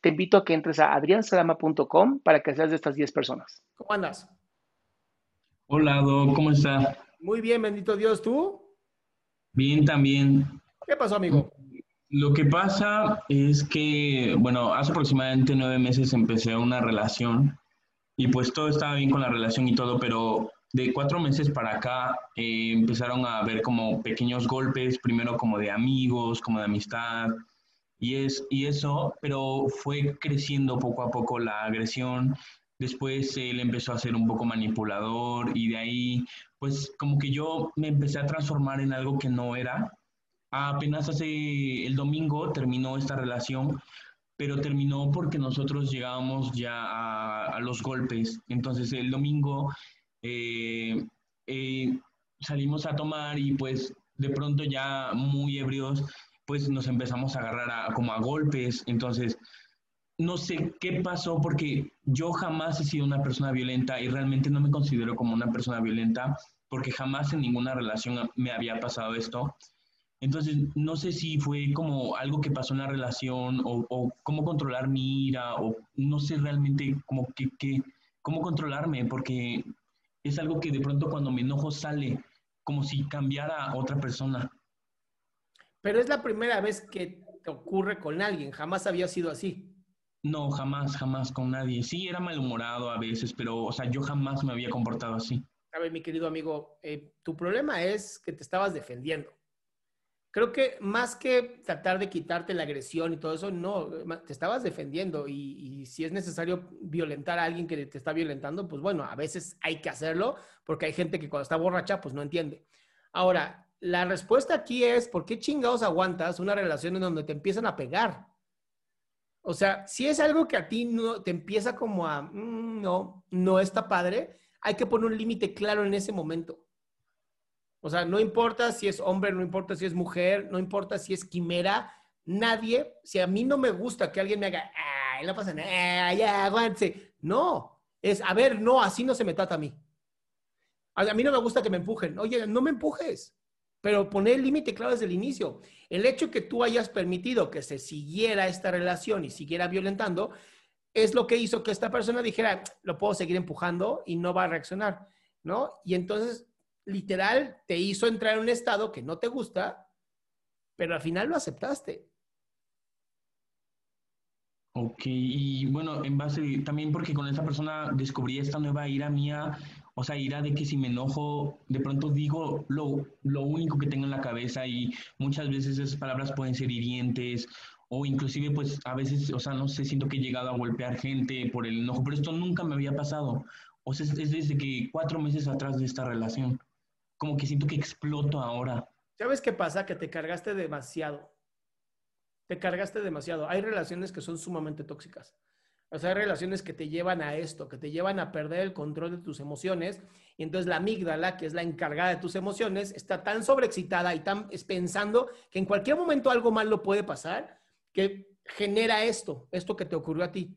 te invito a que entres a adriansalama.com para que seas de estas 10 personas. ¿Cómo andas? Hola, Doc, ¿cómo está? Muy bien, bendito Dios, ¿tú? Bien, también. ¿Qué pasó, amigo? Lo que pasa es que, bueno, hace aproximadamente nueve meses empecé una relación y pues todo estaba bien con la relación y todo, pero de cuatro meses para acá eh, empezaron a haber como pequeños golpes, primero como de amigos, como de amistad, y, es, y eso, pero fue creciendo poco a poco la agresión. Después él empezó a ser un poco manipulador y de ahí, pues como que yo me empecé a transformar en algo que no era. Apenas hace el domingo terminó esta relación, pero terminó porque nosotros llegábamos ya a, los golpes. Entonces el domingo eh, eh, salimos a tomar y pues de pronto ya muy ebrios pues nos empezamos a agarrar a, como a golpes. Entonces, no sé qué pasó porque yo jamás he sido una persona violenta y realmente no me considero como una persona violenta porque jamás en ninguna relación me había pasado esto. Entonces, no sé si fue como algo que pasó en la relación o, cómo controlar mi ira o no sé realmente como que, que, cómo controlarme porque es algo que de pronto cuando me enojo sale como si cambiara a otra persona. Pero es la primera vez que te ocurre con alguien, jamás había sido así. No, jamás, jamás con nadie. Sí, era malhumorado a veces, pero, o sea, yo jamás me había comportado así. A ver, mi querido amigo, eh, tu problema es que te estabas defendiendo. Creo que más que tratar de quitarte la agresión y todo eso, no, te estabas defendiendo y, y, si es necesario violentar a alguien que te está violentando, pues bueno, a veces hay que hacerlo porque hay gente que cuando está borracha, pues no entiende. Ahora, la respuesta aquí es, ¿por qué chingados aguantas una relación en donde te empiezan a pegar? O sea, si es algo que a ti no te empieza como a, mm, no, no está padre, hay que poner un límite claro en ese momento. O sea, no importa si es hombre, no importa si es mujer, no importa si es quimera, nadie, si a mí no me gusta que alguien me haga, ay, no pasa nada, ya, aguante. No, es, a ver, no, así no se me trata a mí. A mí no me gusta que me empujen. Oye, no me empujes pero poner el límite claro desde el inicio. El hecho que tú hayas permitido que se siguiera esta relación y siguiera violentando es lo que hizo que esta persona dijera, lo puedo seguir empujando y no va a reaccionar, ¿no? Y entonces, literal, te hizo entrar en un estado que no te gusta, pero al final lo aceptaste. Ok, y bueno, en base también porque con esa persona descubrí esta nueva ira mía o sea, ira de que si me enojo, de pronto digo lo, lo único que tengo en la cabeza y muchas veces esas palabras pueden ser hirientes o inclusive pues a veces, o sea, no sé, siento que he llegado a golpear gente por el enojo, pero esto nunca me había pasado. O sea, es, desde que cuatro meses atrás de esta relación. Como que siento que exploto ahora. ¿Sabes qué pasa? Que te cargaste demasiado. Te cargaste demasiado. Hay relaciones que son sumamente tóxicas. O sea, hay relaciones que te llevan a esto, que te llevan a perder el control de tus emociones. Y entonces la amígdala, que es la encargada de tus emociones, está tan sobreexcitada y tan pensando que en cualquier momento algo malo puede pasar, que genera esto, esto que te ocurrió a ti,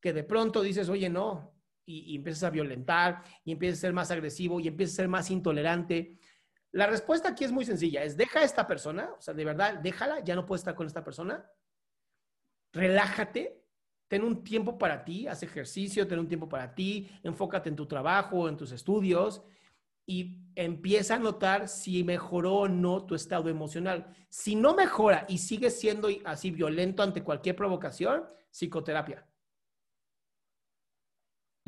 que de pronto dices, oye, no, y, y empiezas a violentar, y empiezas a ser más agresivo, y empiezas a ser más intolerante. La respuesta aquí es muy sencilla, es deja a esta persona, o sea, de verdad, déjala, ya no puedes estar con esta persona, relájate, ten un tiempo para ti, haz ejercicio, ten un tiempo para ti, enfócate en tu trabajo, en tus estudios y empieza a notar si mejoró o no tu estado emocional. Si no mejora y sigues siendo así violento ante cualquier provocación, psicoterapia.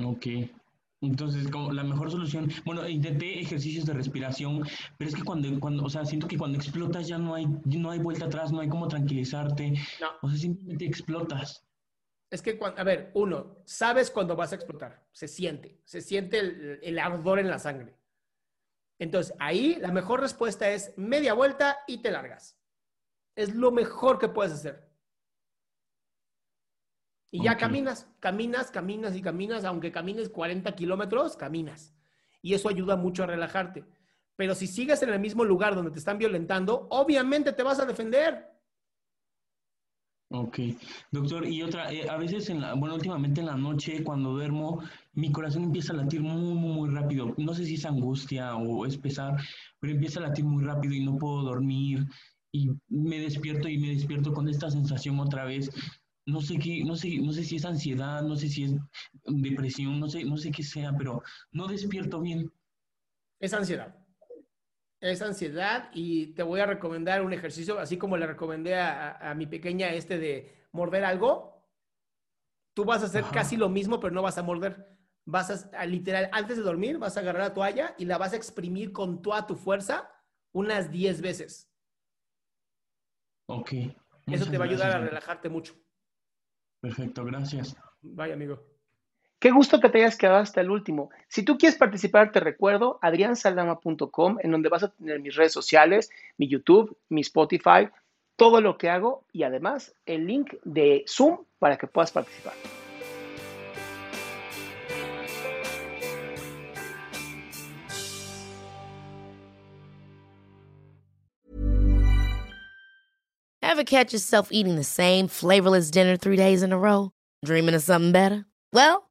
Ok. Entonces, como la mejor solución, bueno, intenté ejercicios de respiración, pero es que cuando, cuando, o sea, siento que cuando explotas ya no hay, no hay vuelta atrás, no hay cómo tranquilizarte, no. o sea, simplemente explotas. Es que, a ver, uno, sabes cuando vas a explotar, se siente, se siente el, ardor en la sangre. Entonces, ahí la mejor respuesta es media vuelta y te largas. Es lo mejor que puedes hacer. Y ya caminas, caminas, caminas y caminas, aunque camines 40 kilómetros, caminas. Y eso ayuda mucho a relajarte. Pero si sigues en el mismo lugar donde te están violentando, obviamente te vas a defender. Ok, doctor, y otra, eh, a veces, en la, bueno, últimamente en la noche cuando duermo, mi corazón empieza a latir muy, muy, muy rápido. No sé si es angustia o es pesar, pero empieza a latir muy rápido y no puedo dormir y me despierto y me despierto con esta sensación otra vez. No sé qué, no sé, no sé si es ansiedad, no sé si es depresión, no sé, no sé qué sea, pero no despierto bien. Es ansiedad es ansiedad y te voy a recomendar un ejercicio, así como le recomendé a, mi pequeña este de morder algo. Tú vas a hacer casi lo mismo, pero no vas a morder. Vas a, literal, antes de dormir, vas a agarrar la toalla y la vas a exprimir con toda tu fuerza unas 10 veces. Ok. Eso te va a ayudar a relajarte mucho. Perfecto, gracias. Vaya, amigo. Qué gusto que te hayas quedado hasta el último. Si tú quieres participar, te recuerdo adriansaldama.com, en donde vas a tener mis redes sociales, mi YouTube, mi Spotify, todo lo que hago y además el link de Zoom para que puedas participar. Ever catch yourself eating the same flavorless dinner three days in a row? Dreaming of something better? Well,